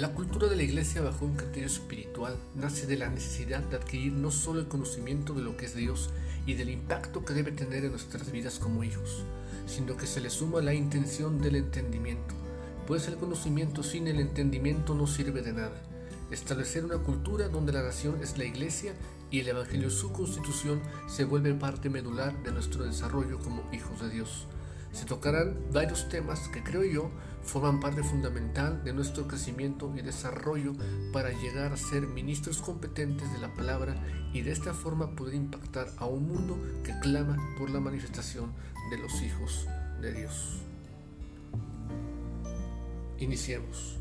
La cultura de la iglesia bajo un criterio espiritual nace de la necesidad de adquirir no solo el conocimiento de lo que es Dios y del impacto que debe tener en nuestras vidas como hijos, sino que se le suma la intención del entendimiento, pues el conocimiento sin el entendimiento no sirve de nada. Establecer una cultura donde la nación es la iglesia y el Evangelio su constitución se vuelve parte medular de nuestro desarrollo como hijos de Dios. Se tocarán varios temas que creo yo forman parte fundamental de nuestro crecimiento y desarrollo para llegar a ser ministros competentes de la palabra y de esta forma poder impactar a un mundo que clama por la manifestación de los hijos de Dios. Iniciemos.